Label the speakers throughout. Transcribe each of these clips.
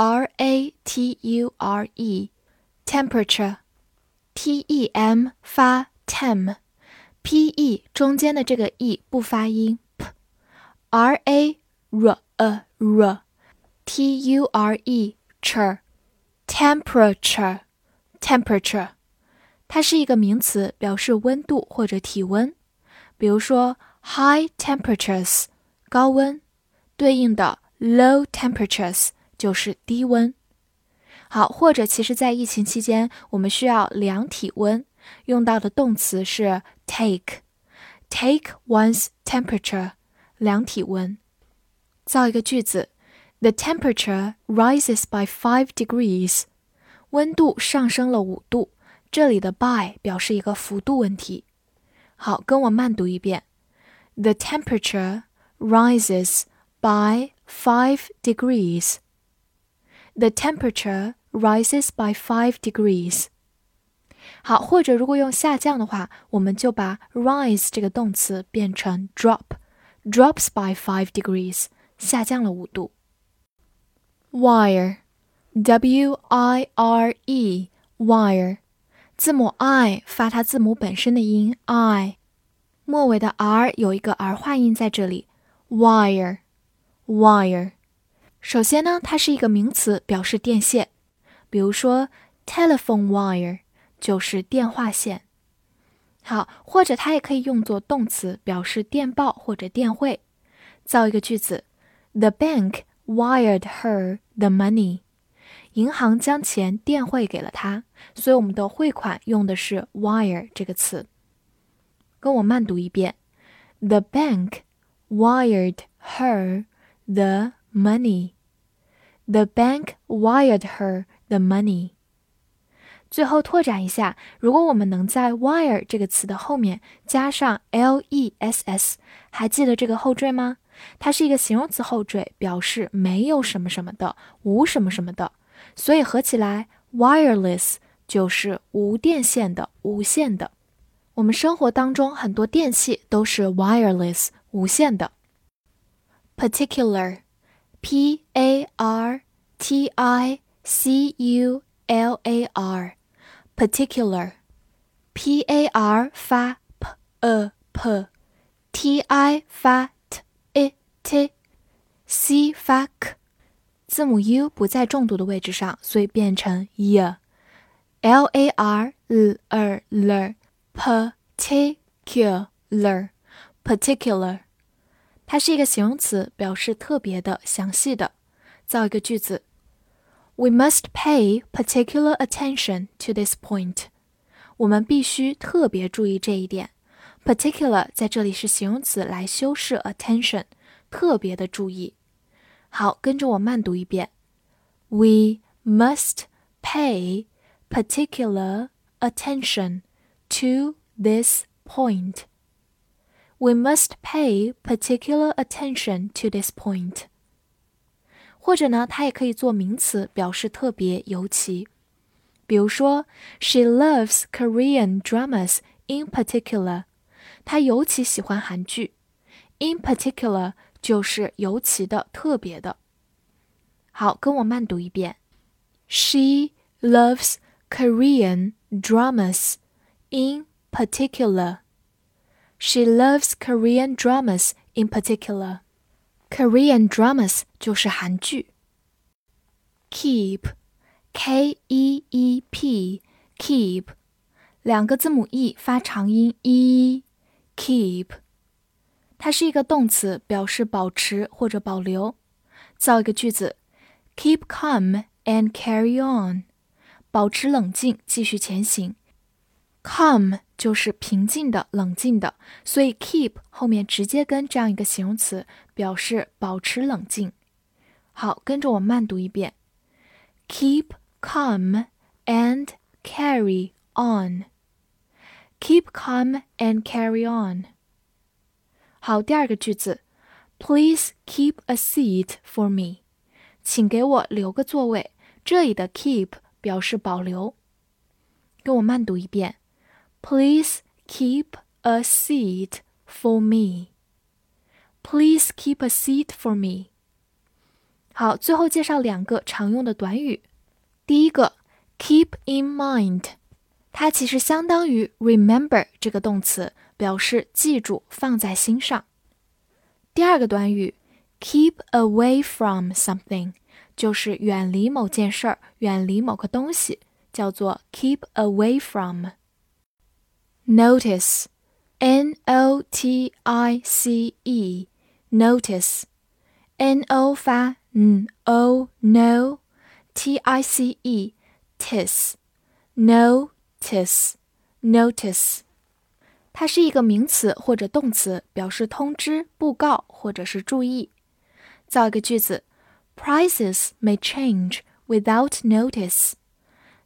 Speaker 1: R A T U R E，temperature，T E M 发 tem，P E 中间的这个 E 不发音，R A R A R，T U R E ch，temperature，temperature，它是一个名词，表示温度或者体温。比如说 high temperatures 高温，对应的 low temperatures。 就是低温，好，或者其实，在疫情期间，我们需要量体温，用到的动词是 take，take one's temperature，量体温。造一个句子：The temperature rises by five degrees，温度上升了五度。这里的 by 表示一个幅度问题。好，跟我慢读一遍：The temperature rises by five degrees。 The temperature rises by five degrees。好，或者如果用下降的话，我们就把 rise 这个动词变成 drop，drops by five degrees，下降了五度。Wire，W I R E，wire，字母 I 发它字母本身的音 I，末尾的 R 有一个儿化音在这里。Wire，wire。 首先呢，它是一个名词，表示电线，比如说 telephone wire 就是电话线。好，或者它也可以用作动词，表示电报或者电汇。造一个句子：The bank wired her the money。银行将钱电汇给了她，所以我们的汇款用的是 wire 这个词。跟我慢读一遍：The bank wired her the money. The bank wired her the money. 最后拓展一下，如果我们能在 wire 这个词的后面加上 less，还记得这个后缀吗？它是一个形容词后缀，表示没有什么什么的，无什么什么的。所以合起来，wireless 就是无电线的、无线的。我们生活当中很多电器都是 wireless 无线的。Particular。P A R T I C U L A R，particular，P A R 发 p a p，T I 发 t i t，C 发 k，字母 U 不在重读的位置上，所以变成 y，L A R l r l，particular，particular。 它是一个形容词，表示特别的、详细的。造一个句子：We must pay particular attention to this point。我们必须特别注意这一点。Particular 在这里是形容词来修饰 attention，特别的注意。好，跟着我慢读一遍：We must pay particular attention to this point。We must pay particular attention to this point。或者呢，它也可以做名词，表示特别、尤其。比如说，She loves Korean dramas in particular。她尤其喜欢韩剧。In particular 就是尤其的、特别的。好，跟我慢读一遍。She loves Korean dramas in particular。 She loves Korean dramas in particular. Korean dramas 就是韩剧。Keep，K E E P，keep，两个字母 e 发长音 e，keep，它是一个动词，表示保持或者保留。造一个句子：Keep calm and carry on，保持冷静，继续前行。Calm 就是平静的、冷静的，所以 keep 后面直接跟这样一个形容词，表示保持冷静。好，跟着我慢读一遍：Keep calm and carry on. Keep calm and carry on. 好，第二个句子，Please keep a seat for me. 请给我留个座位。这里的 keep 表示保留。跟我慢读一遍 ，Please keep a seat for me. Please keep a seat for me. 好，最后介绍两个常用的短语。第一个，keep in mind，它其实相当于 remember 这个动词，表示记住、放在心上。第二个短语，keep away from something，就是远离某件事儿、远离某个东西，叫做 keep away from。 Notice，N-O-T-I-C-E，notice，N O 发 n o no，T I C E，tis，notice，notice。它是一个名词或者动词，表示通知、布告或者是注意。造一个句子：Prices may change without notice。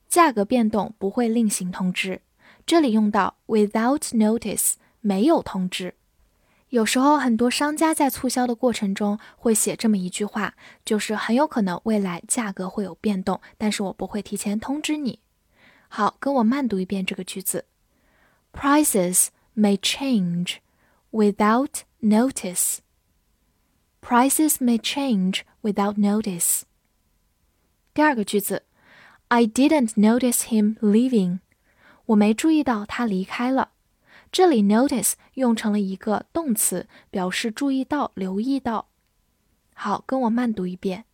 Speaker 1: 价格变动不会另行通知。 这里用到 without notice，没有通知。有时候很多商家在促销的过程中会写这么一句话，就是很有可能未来价格会有变动，但是我不会提前通知你。好，跟我慢读一遍这个句子：Prices。may change without notice. Prices may change without notice. 第二个句子，I didn't notice him leaving. 我没注意到他离开了。这里 notice 用成了一个动词，表示注意到、留意到。好，跟我慢读一遍。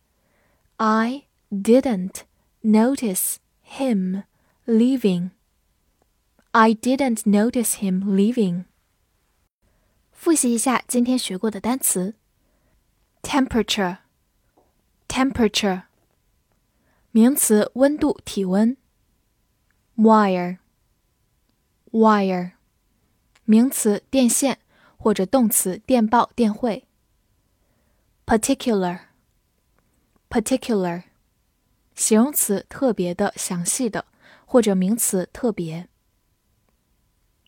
Speaker 1: I didn't notice him leaving. I didn't notice him leaving. 复习一下今天学过的单词：temperature, temperature，名词，温度、体温；wire, wire，名词，电线或者动词，电报、电汇。；particular, particular，形容词，特别的、详细的，或者名词，特别。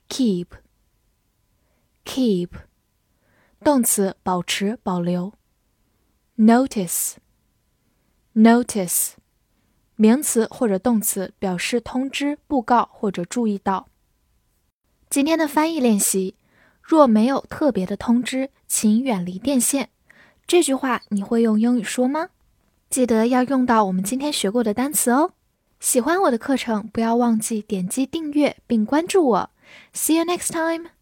Speaker 1: keep keep 动词保持保留。notice notice 名词或者动词表示通知布告或者注意到。今天的翻译练习若没有特别的通知请远离电线。这句话你会用英语说吗？记得要用到我们今天学过的单词哦。喜欢我的课程不要忘记点击订阅并关注我。See you next time!